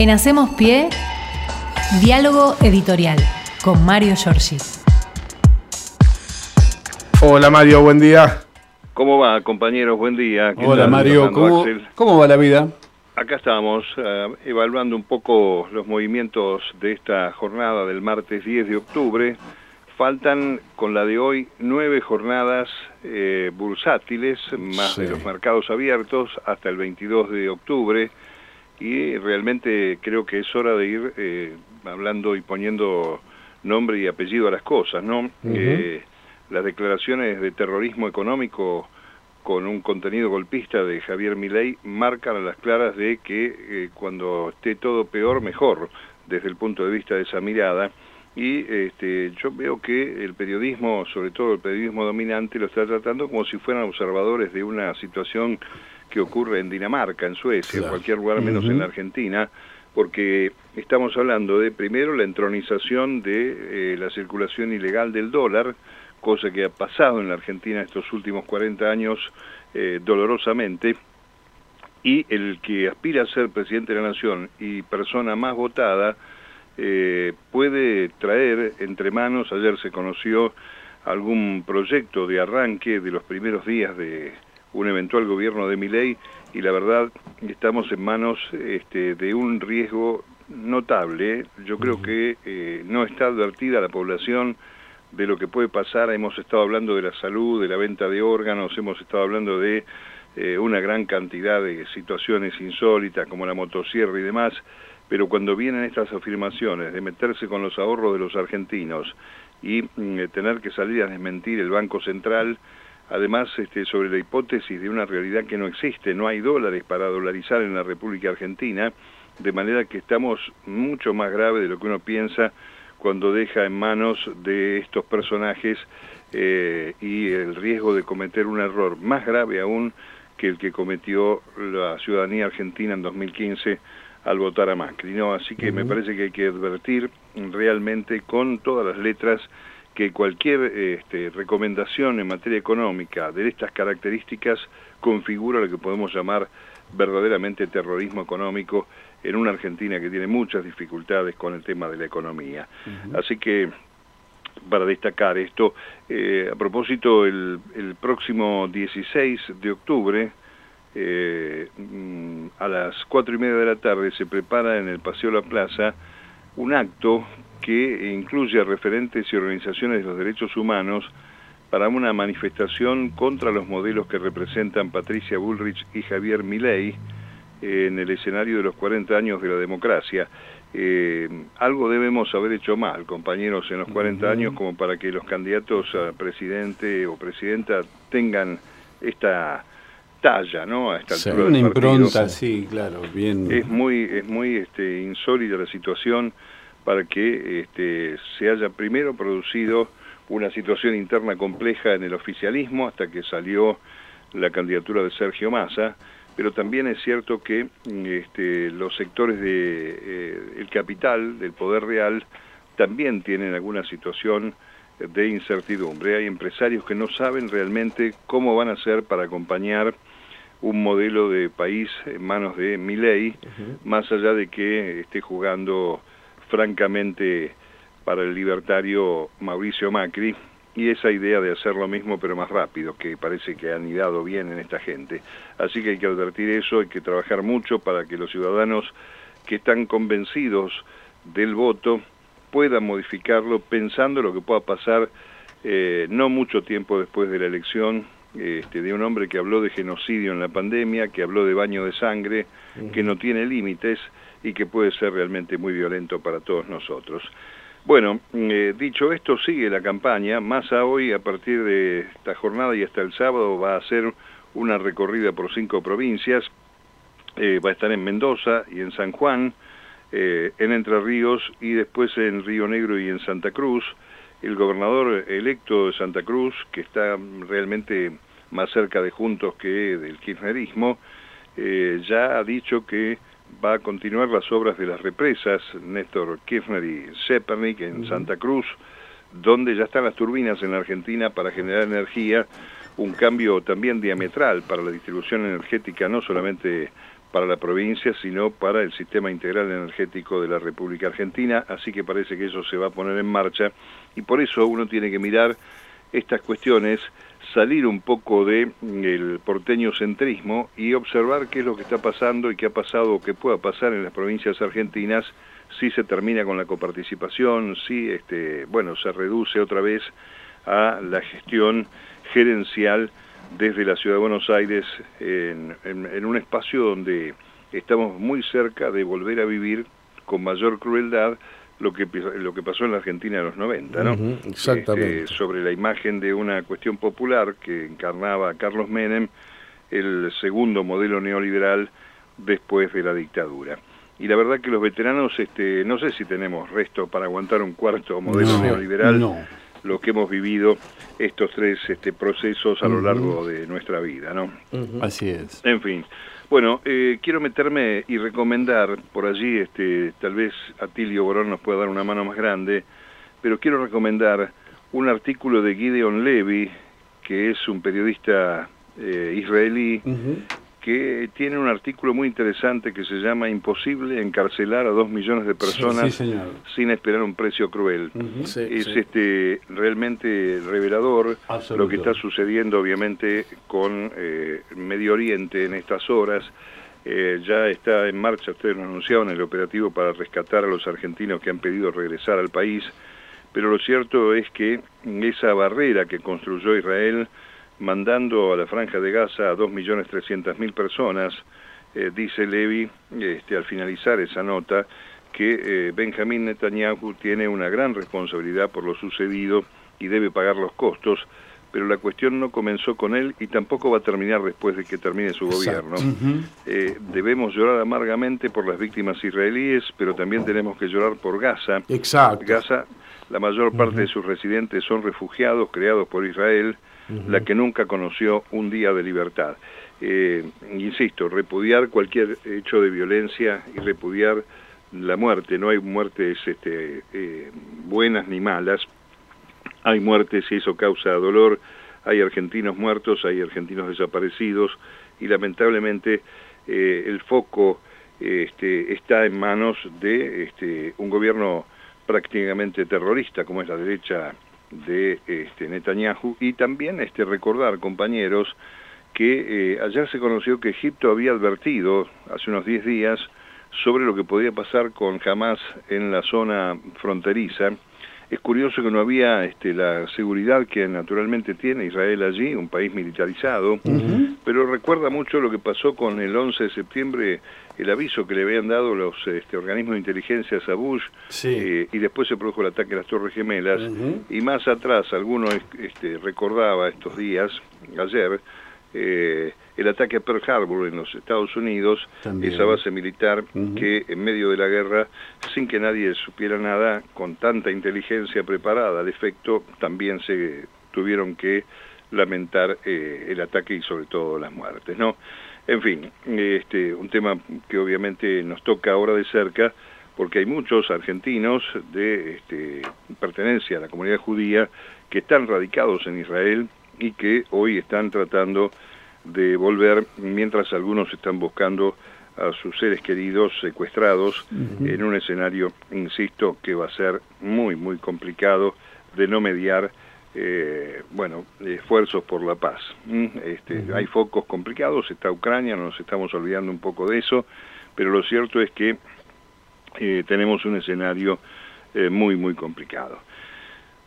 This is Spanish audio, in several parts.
En Hacemos Pie, diálogo editorial con Mario Giorgi. Hola Mario, buen día. ¿Cómo va, compañeros? Buen día. Hola Mario, ¿Cómo, ¿cómo, va la vida? Acá estamos eh, evaluando un poco los movimientos de esta jornada del martes 10 de octubre. Faltan con la de hoy nueve jornadas eh, bursátiles, más de los mercados abiertos, hasta el 22 de octubre y realmente creo que es hora de ir eh, hablando y poniendo nombre y apellido a las cosas, ¿no? Eh, las declaraciones de terrorismo económico con un contenido golpista de Javier Milei marcan a las claras de que eh, cuando esté todo peor, mejor, desde el punto de vista de esa mirada. Y este, yo veo que el periodismo, sobre todo el periodismo dominante, lo está tratando como si fueran observadores de una situación que ocurre en Dinamarca, en Suecia, en cualquier lugar menos en la Argentina, porque estamos hablando de, primero, la entronización de eh, la circulación ilegal del dólar, cosa que ha pasado en la Argentina estos últimos 40 años eh, dolorosamente, y el que aspira a ser presidente de la Nación y persona más votada, eh, puede traer entre manos, ayer se conoció algún proyecto de arranque de los primeros días de un eventual gobierno de Miley y la verdad estamos en manos este, de un riesgo notable. Yo creo que eh, no está advertida la población de lo que puede pasar. Hemos estado hablando de la salud, de la venta de órganos, hemos estado hablando de eh, una gran cantidad de situaciones insólitas como la motosierra y demás, pero cuando vienen estas afirmaciones de meterse con los ahorros de los argentinos y mm, tener que salir a desmentir el Banco Central, además este, sobre la hipótesis de una realidad que no existe, no hay dólares para dolarizar en la República Argentina, de manera que estamos mucho más grave de lo que uno piensa cuando deja en manos de estos personajes eh, y el riesgo de cometer un error más grave aún que el que cometió la ciudadanía argentina en 2015 al votar a Macri. ¿no? Así que me parece que hay que advertir realmente con todas las letras que cualquier este, recomendación en materia económica de estas características configura lo que podemos llamar verdaderamente terrorismo económico en una Argentina que tiene muchas dificultades con el tema de la economía. Así que para destacar esto, eh, a propósito, el, próximo 16 de octubre, eh, mm, a las cuatro y media de la tarde, se prepara en el Paseo La Plaza un acto que incluye a referentes y organizaciones de los derechos humanos para una manifestación contra los modelos que representan Patricia Bullrich y Javier Milei en el escenario de los 40 años de la democracia. Eh, algo debemos haber hecho mal, compañeros, en los 40 años como para que los candidatos a presidente o presidenta tengan esta talla, ¿no? A esta altura una impronta, sí, claro, bien. Es muy, es muy este, insólita la situación para que este, se haya primero producido una situación interna compleja en el oficialismo hasta que salió la candidatura de Sergio Massa, pero también es cierto que este, los sectores del de, eh, capital, del poder real, también tienen alguna situación de incertidumbre. Hay empresarios que no saben realmente cómo van a hacer para acompañar un modelo de país en manos de Milei, más allá de que esté jugando francamente para el libertario Mauricio Macri y esa idea de hacer lo mismo pero más rápido, que parece que han idado bien en esta gente. Así que hay que advertir eso, hay que trabajar mucho para que los ciudadanos que están convencidos del voto puedan modificarlo pensando lo que pueda pasar eh, no mucho tiempo después de la elección este, de un hombre que habló de genocidio en la pandemia, que habló de baño de sangre, que no tiene límites y que puede ser realmente muy violento para todos nosotros. Bueno, eh, dicho esto, sigue la campaña. Massa hoy, a partir de esta jornada y hasta el sábado, va a hacer una recorrida por cinco provincias. Eh, va a estar en Mendoza y en San Juan, eh, en Entre Ríos y después en Río Negro y en Santa Cruz. El gobernador electo de Santa Cruz, que está realmente más cerca de Juntos que del kirchnerismo, ya ha dicho que va a continuar las obras de las represas Néstor Kirchner y Zepernik en Santa Cruz, donde ya están las turbinas en Argentina para generar energía, un cambio también diametral para la distribución energética no solamente para la provincia, sino para el sistema integral energético de la República Argentina, así que parece que eso se va a poner en marcha. Y por eso uno tiene que mirar estas cuestiones, salir un poco del el porteño centrismo y observar qué es lo que está pasando y qué ha pasado o qué pueda pasar en las provincias argentinas si se termina con la coparticipación, si este, bueno, se reduce otra vez a la gestión gerencial desde la Ciudad de Buenos Aires en, en, un espacio donde estamos muy cerca de volver a vivir con mayor crueldad lo que lo que pasó en la Argentina en los 90, ¿no? exactamente. Este, sobre la imagen de una cuestión popular que encarnaba Carlos Menem, el segundo modelo neoliberal después de la dictadura. Y la verdad que los veteranos, este, no sé si tenemos resto para aguantar un cuarto modelo neoliberal, no. Lo que hemos vivido estos tres este, procesos a lo largo de nuestra vida, ¿no? Así es. En fin. Bueno, eh, quiero meterme y recomendar por allí, este, tal vez Atilio Borón nos pueda dar una mano más grande, pero quiero recomendar un artículo de Gideon Levy, que es un periodista eh, israelí, que tiene un artículo muy interesante que se llama Imposible encarcelar a dos millones de personas sin esperar un precio cruel. es este realmente revelador lo que está sucediendo obviamente con eh, Medio Oriente en estas horas. Eh, ya está en marcha, ustedes lo anunciaron, el operativo para rescatar a los argentinos que han pedido regresar al país, pero lo cierto es que esa barrera que construyó Israel mandando a la franja de Gaza a 2.300.000 personas, eh, dice Levy este, al finalizar esa nota que eh, Benjamín Netanyahu tiene una gran responsabilidad por lo sucedido y debe pagar los costos, pero la cuestión no comenzó con él y tampoco va a terminar después de que termine su gobierno. Eh, debemos llorar amargamente por las víctimas israelíes, pero también tenemos que llorar por Gaza. Exacto. Gaza, la mayor parte de sus residentes son refugiados creados por Israel, la que nunca conoció un día de libertad. Eh, insisto, repudiar cualquier hecho de violencia y repudiar la muerte. No hay muertes este, eh, buenas ni malas, hay muertes y eso causa dolor, hay argentinos muertos, hay argentinos desaparecidos y lamentablemente eh, el foco este, está en manos de este, un gobierno prácticamente terrorista como es la derecha de este, Netanyahu y también este, recordar, compañeros, que eh, ayer se conoció que Egipto había advertido hace unos 10 días sobre lo que podía pasar con Hamas en la zona fronteriza. Es curioso que no había este, la seguridad que naturalmente tiene Israel allí, un país militarizado, pero recuerda mucho lo que pasó con el 11 de septiembre el aviso que le habían dado los este, organismos de inteligencia a Bush eh, y después se produjo el ataque a las Torres Gemelas. Y más atrás alguno este, recordaba estos días, ayer, eh, el ataque a Pearl Harbor en los Estados Unidos, esa base militar que en medio de la guerra, sin que nadie supiera nada, con tanta inteligencia preparada al efecto, también se tuvieron que lamentar eh, el ataque y sobre todo las muertes, ¿no? En fin, este, un tema que obviamente nos toca ahora de cerca, porque hay muchos argentinos de este, pertenencia a la comunidad judía que están radicados en Israel y que hoy están tratando de volver, mientras algunos están buscando a sus seres queridos secuestrados en un escenario, insisto, que va a ser muy, muy complicado de no mediar eh, bueno, esfuerzos por la paz. Este, Hay focos complicados, está Ucrania, no nos estamos olvidando un poco de eso, pero lo cierto es que eh, tenemos un escenario eh, muy, muy complicado.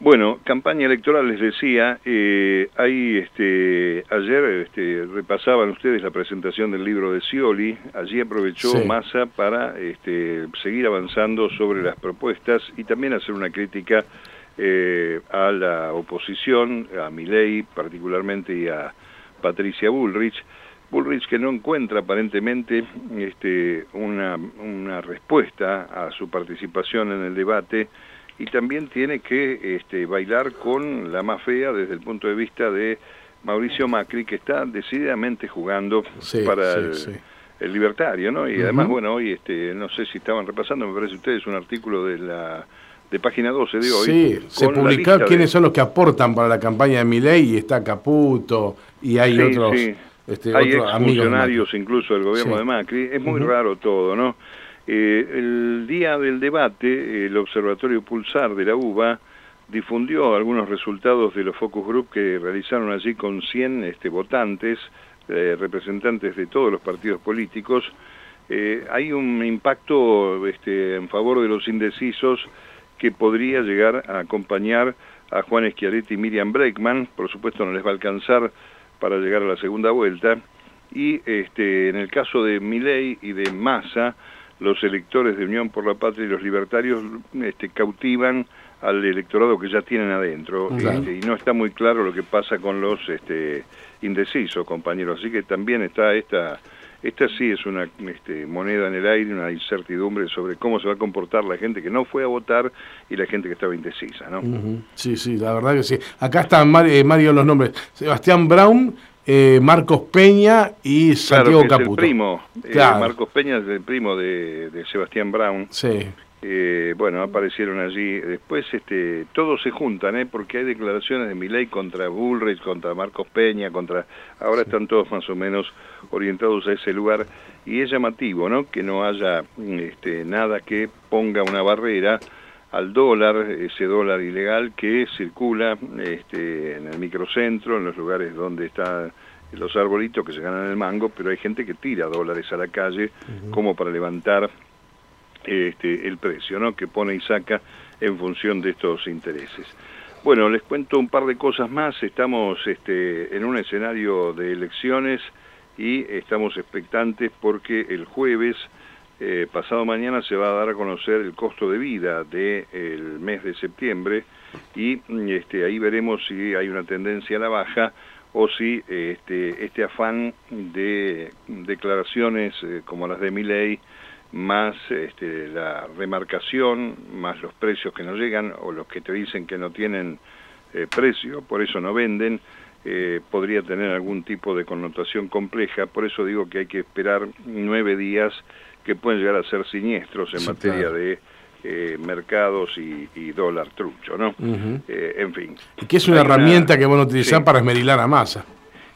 Bueno, campaña electoral les decía, eh, ahí este, ayer este, repasaban ustedes la presentación del libro de Scioli, allí aprovechó Massa para este, seguir avanzando sobre las propuestas y también hacer una crítica eh, a la oposición, a Milei particularmente y a Patricia Bullrich. Bullrich que no encuentra aparentemente este, una, una respuesta a su participación en el debate y también tiene que este, bailar con la más fea desde el punto de vista de Mauricio Macri, que está decididamente jugando para el, libertario, ¿no? Y además, bueno, hoy, este, no sé si estaban repasando, me parece ustedes, un artículo de la de página 12 de hoy. Sí, se publicó quiénes son los que aportan para la campaña de Milei y está Caputo y hay otros este, Hay funcionarios incluso del gobierno de Macri, es muy raro todo, ¿no? Eh, el día del debate, el Observatorio Pulsar de la UBA difundió algunos resultados de los focus group que realizaron allí con 100 este, votantes, eh, representantes de todos los partidos políticos. Eh, hay un impacto este, en favor de los indecisos que podría llegar a acompañar a Juan Schiaretti y Miriam Breckman, por supuesto no les va a alcanzar para llegar a la segunda vuelta, y este, en el caso de Milei y de Massa, los electores de Unión por la Patria y los libertarios este, cautivan al electorado que ya tienen adentro este, y no está muy claro lo que pasa con los este, indecisos, compañeros. Así que también está esta, esta sí es una este, moneda en el aire, una incertidumbre sobre cómo se va a comportar la gente que no fue a votar y la gente que estaba indecisa, ¿no? Sí, sí, la verdad que sí. Acá están eh, Mario los nombres. Sebastián Brown, eh, Marcos Peña y Santiago claro, Caputo. el primo. Eh, Marcos Peña es el primo de, de Sebastián Brown. Sí. Eh, bueno, aparecieron allí. Después este, todos se juntan, ¿eh? porque hay declaraciones de Milei contra Bullrich, contra Marcos Peña, contra... Ahora están todos más o menos orientados a ese lugar y es llamativo, ¿no? Que no haya este, nada que ponga una barrera al dólar, ese dólar ilegal que circula este, en el microcentro, en los lugares donde están los arbolitos que se ganan el mango, pero hay gente que tira dólares a la calle como para levantar este, el precio, ¿no? que pone y saca en función de estos intereses. Bueno, les cuento un par de cosas más. Estamos este, en un escenario de elecciones y estamos expectantes porque el jueves, eh, pasado mañana, se va a dar a conocer el costo de vida del mes de septiembre y este, ahí veremos si hay una tendencia a la baja o si este, este afán de declaraciones eh, como las de Miley más este, la remarcación, más los precios que no llegan o los que te dicen que no tienen eh, precio, por eso no venden, eh, podría tener algún tipo de connotación compleja, por eso digo que hay que esperar nueve días que pueden llegar a ser siniestros en materia de eh, mercados y, dólar trucho, ¿no? en fin. Y que es una herramienta que van a utilizar para esmerilar a masa.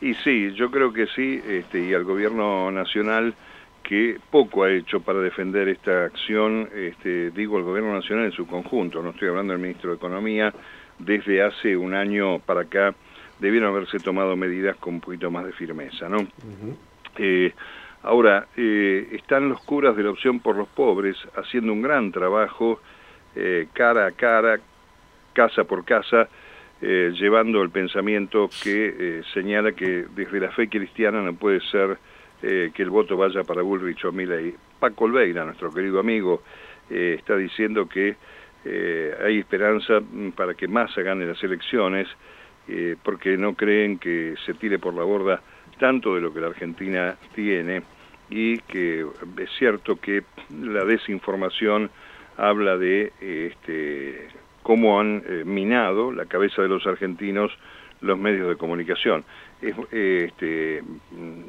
Y sí, yo creo que sí, este, y al gobierno nacional que poco ha hecho para defender esta acción, este, digo, el gobierno nacional en su conjunto, no estoy hablando del ministro de Economía, desde hace un año para acá debieron haberse tomado medidas con un poquito más de firmeza, ¿no? Eh, ahora, eh, están los curas de la opción por los pobres haciendo un gran trabajo eh, cara a cara, casa por casa, llevando el pensamiento que señala que desde la fe cristiana no puede ser eh, que el voto vaya para Bullrich o Milley. Paco Olveira, nuestro querido amigo, eh, está diciendo que eh, hay esperanza mm, para que Massa gane las elecciones, porque no creen que se tire por la borda tanto de lo que la Argentina tiene y que es cierto que la desinformación habla de este, cómo han minado la cabeza de los argentinos los medios de comunicación. este,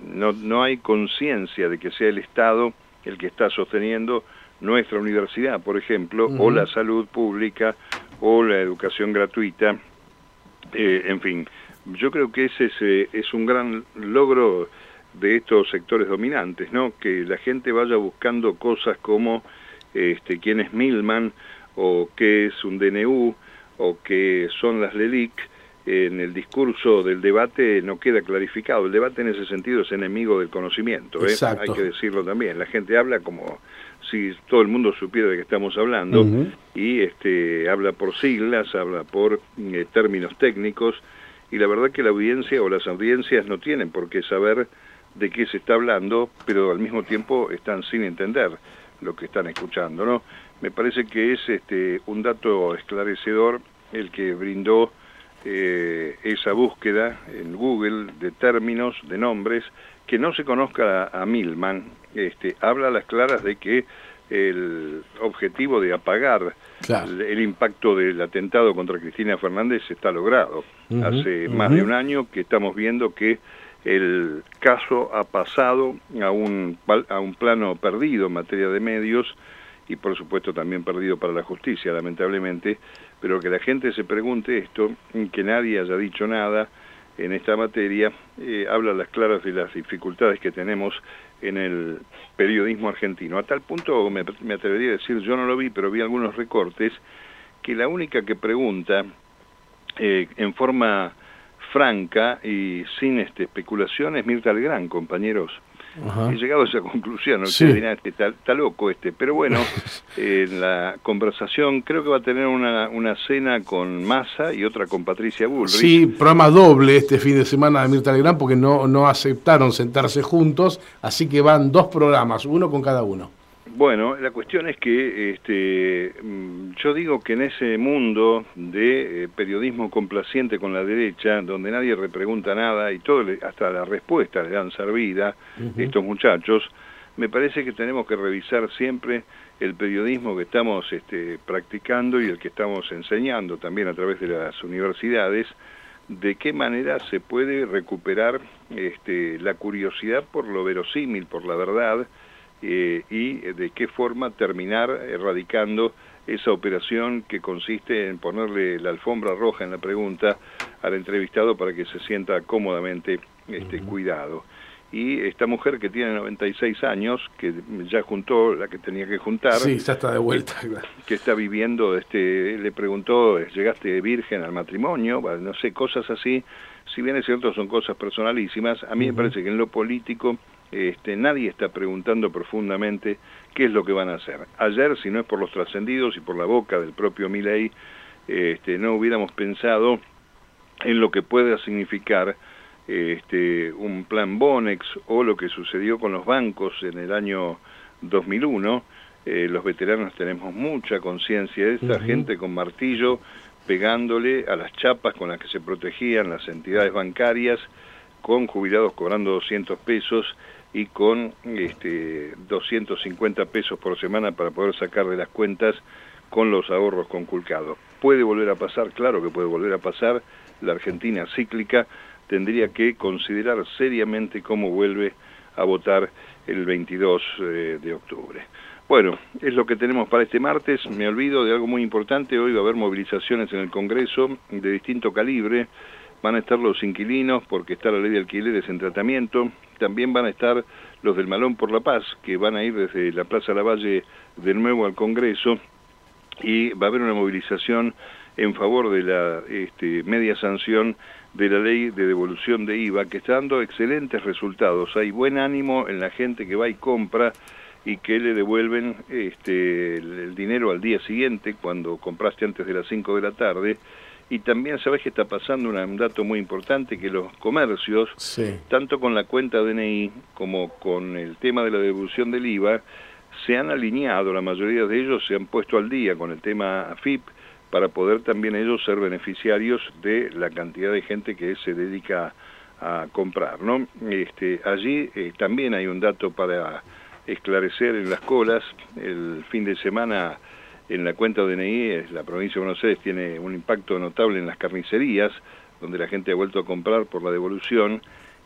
no, no hay conciencia de que sea el Estado el que está sosteniendo nuestra universidad, por ejemplo, o la salud pública, o la educación gratuita, eh, en fin. Yo creo que ese es, eh, es un gran logro de estos sectores dominantes, ¿no? Que la gente vaya buscando cosas como este, quién es Milman, o qué es un DNU, o qué son las LELIC, en el discurso del debate no queda clarificado. El debate en ese sentido es enemigo del conocimiento, ¿eh? hay que decirlo también. La gente habla como si todo el mundo supiera de qué estamos hablando y este, habla por siglas, habla por eh, términos técnicos y la verdad que la audiencia o las audiencias no tienen por qué saber de qué se está hablando, pero al mismo tiempo están sin entender lo que están escuchando, ¿no? Me parece que es este, un dato esclarecedor el que brindó eh, esa búsqueda en Google de términos, de nombres, que no se conozca a, Milman, este, habla a las claras de que el objetivo de apagar el, impacto del atentado contra Cristina Fernández está logrado. Hace más de un año que estamos viendo que el caso ha pasado a un, a un plano perdido en materia de medios y por supuesto también perdido para la justicia, lamentablemente, pero que la gente se pregunte esto, que nadie haya dicho nada, en esta materia, eh, habla las claras de las dificultades que tenemos en el periodismo argentino. A tal punto me, atrevería a decir, yo no lo vi, pero vi algunos recortes, que la única que pregunta eh, en forma franca y sin este, especulación es Mirta Legrand, compañeros. He llegado a esa conclusión, ¿no? Sí. Este, está, loco este, pero bueno, en la conversación creo que va a tener una, una cena con Massa y otra con Patricia Bullrich. Sí, programa doble este fin de semana de Mirta Legrand porque no, no aceptaron sentarse juntos, así que van dos programas, uno con cada uno. Bueno, la cuestión es que este, mm, yo digo que en ese mundo de eh, periodismo complaciente con la derecha, donde nadie repregunta nada y todo hasta la respuesta le dan servida estos muchachos, me parece que tenemos que revisar siempre el periodismo que estamos este, practicando y el que estamos enseñando también a través de las universidades, de qué manera se puede recuperar este, la curiosidad por lo verosímil, por la verdad, eh, y de qué forma terminar erradicando esa operación que consiste en ponerle la alfombra roja en la pregunta al entrevistado para que se sienta cómodamente este, cuidado. Y esta mujer que tiene 96 años, que ya juntó la que tenía que juntar. Sí, ya está de vuelta. Que está viviendo, este, le preguntó, ¿llegaste virgen al matrimonio? no sé, cosas así. Si bien es cierto, son cosas personalísimas, a mí me parece que en lo político este, nadie está preguntando profundamente qué es lo que van a hacer. Ayer, si no es por los trascendidos y por la boca del propio Milei, este, no hubiéramos pensado en lo que pueda significar este, un plan Bonex o lo que sucedió con los bancos en el año 2001. Eh, los veteranos tenemos mucha conciencia de esta gente con martillo pegándole a las chapas con las que se protegían las entidades bancarias, con jubilados cobrando 200 pesos y con este, 250 pesos por semana para poder sacar de las cuentas con los ahorros conculcados. ¿Puede volver a pasar? Claro que puede volver a pasar. La Argentina cíclica tendría que considerar seriamente cómo vuelve a votar el 22 eh, de octubre. Bueno, es lo que tenemos para este martes. Me olvido de algo muy importante. Hoy va a haber movilizaciones en el Congreso de distinto calibre van a estar los inquilinos porque está la ley de alquileres en tratamiento, también van a estar los del Malón por la Paz, que van a ir desde la Plaza Lavalle de nuevo al Congreso, y va a haber una movilización en favor de la este, media sanción de la ley de devolución de IVA, que está dando excelentes resultados. Hay buen ánimo en la gente que va y compra y que le devuelven este, el dinero al día siguiente, cuando compraste antes de las 5 de la tarde, y también sabes que está pasando un dato muy importante, que los comercios, tanto con la cuenta DNI como con el tema de la devolución del IVA, se han alineado, la mayoría de ellos se han puesto al día con el tema AFIP para poder también ellos ser beneficiarios de la cantidad de gente que se dedica a comprar. ¿no? Este, allí eh, también hay un dato para esclarecer en las colas. El fin de semana en la cuenta DNI, la provincia de Buenos Aires tiene un impacto notable en las carnicerías, donde la gente ha vuelto a comprar por la devolución,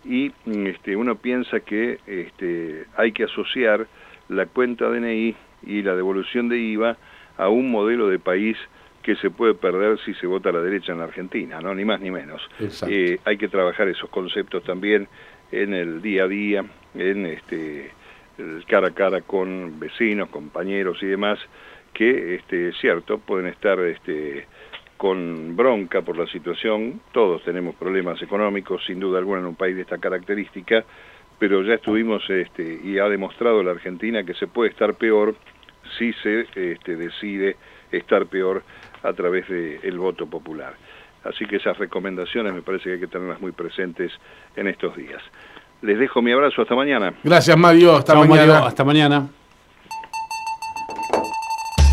y este, uno piensa que este, hay que asociar la cuenta DNI y la devolución de IVA a un modelo de país que se puede perder si se vota a la derecha en la Argentina, no ni más ni menos. Eh, hay que trabajar esos conceptos también en el día a día, en este el cara a cara con vecinos, compañeros y demás, que, este, cierto, pueden estar este, con bronca por la situación, todos tenemos problemas económicos, sin duda alguna, en un país de esta característica, pero ya estuvimos este, y ha demostrado la Argentina que se puede estar peor si se este, decide estar peor a través del voto popular. Así que esas recomendaciones me parece que hay que tenerlas muy presentes en estos días. Les dejo mi abrazo, hasta mañana. Gracias Mario, hasta mañana. hasta mañana.